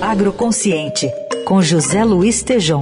Agroconsciente, com José Luiz Tejom.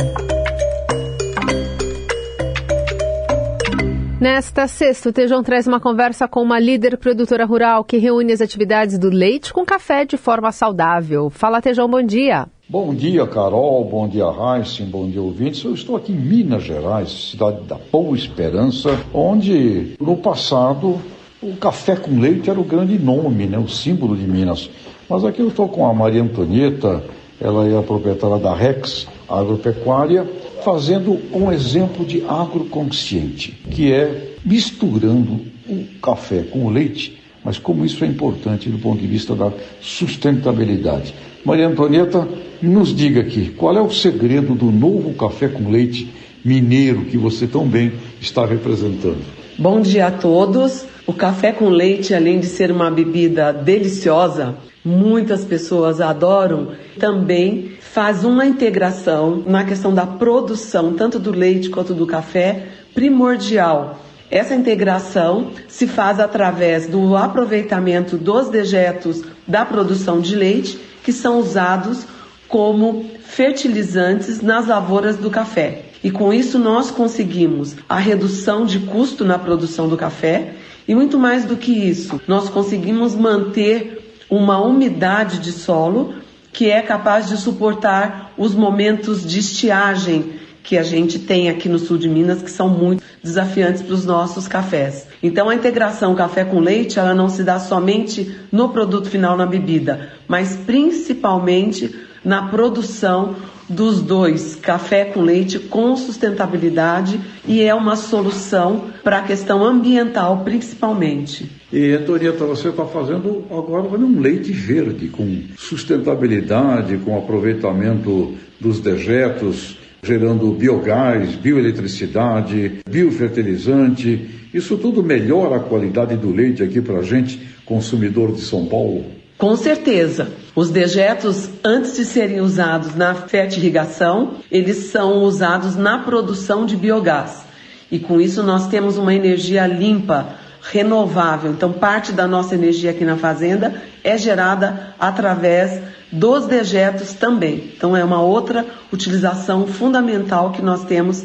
Nesta sexta, o Tejão traz uma conversa com uma líder produtora rural que reúne as atividades do leite com café de forma saudável. Fala, Tejão, bom dia. Bom dia, Carol. Bom dia, Heisen. Bom dia, ouvintes. Eu estou aqui em Minas Gerais, cidade da Boa Esperança, onde no passado o café com leite era o grande nome, né, o símbolo de Minas. Mas aqui eu estou com a Maria Antonieta, ela é a proprietária da Rex Agropecuária, fazendo um exemplo de agroconsciente, que é misturando o café com o leite, mas como isso é importante do ponto de vista da sustentabilidade. Maria Antonieta, nos diga aqui, qual é o segredo do novo café com leite mineiro que você tão bem está representando? Bom dia a todos. O café com leite, além de ser uma bebida deliciosa, muitas pessoas adoram, também faz uma integração na questão da produção, tanto do leite quanto do café, primordial. Essa integração se faz através do aproveitamento dos dejetos da produção de leite, que são usados como fertilizantes nas lavouras do café. E com isso nós conseguimos a redução de custo na produção do café e muito mais do que isso, nós conseguimos manter uma umidade de solo que é capaz de suportar os momentos de estiagem que a gente tem aqui no sul de Minas, que são muito desafiantes para os nossos cafés. Então a integração café com leite, ela não se dá somente no produto final na bebida, mas principalmente na produção dos dois, café com leite com sustentabilidade e é uma solução para a questão ambiental principalmente. E Antonieta, você está fazendo agora um leite verde com sustentabilidade, com aproveitamento dos dejetos, gerando biogás, bioeletricidade, biofertilizante. Isso tudo melhora a qualidade do leite aqui para a gente, consumidor de São Paulo? Com certeza. Os dejetos, antes de serem usados na fertirrigação, eles são usados na produção de biogás. E com isso nós temos uma energia limpa, renovável. Então, parte da nossa energia aqui na fazenda é gerada através dos dejetos também. Então, é uma outra utilização fundamental que nós temos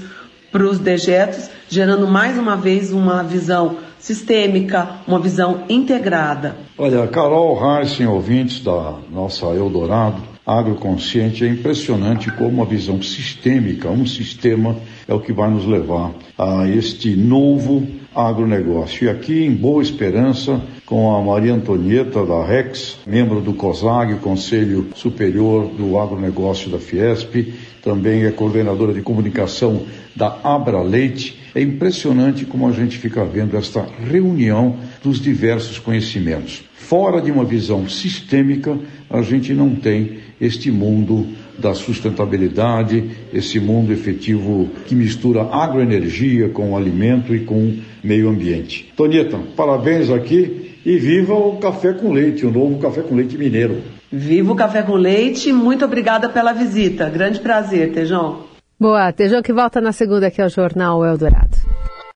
para os dejetos, gerando mais uma vez uma visão sistêmica, uma visão integrada. Olha, Carol Heisen, ouvintes da nossa Eldorado, agroconsciente, é impressionante como a visão sistêmica, um sistema, é o que vai nos levar a este novo agronegócio. E aqui em Boa Esperança, com a Maria Antonieta da Rex, membro do COSAG, Conselho Superior do Agronegócio da Fiesp, também é coordenadora de comunicação da Abra Leite. É impressionante como a gente fica vendo esta reunião dos diversos conhecimentos. Fora de uma visão sistêmica, a gente não tem este mundo da sustentabilidade, esse mundo efetivo que mistura agroenergia com alimento e com meio ambiente. Tonieta, parabéns aqui e viva o café com leite, o novo café com leite mineiro. Viva o café com leite, muito obrigada pela visita. Grande prazer, Tejão. Boa, Tejão que volta na segunda aqui ao Jornal Eldorado.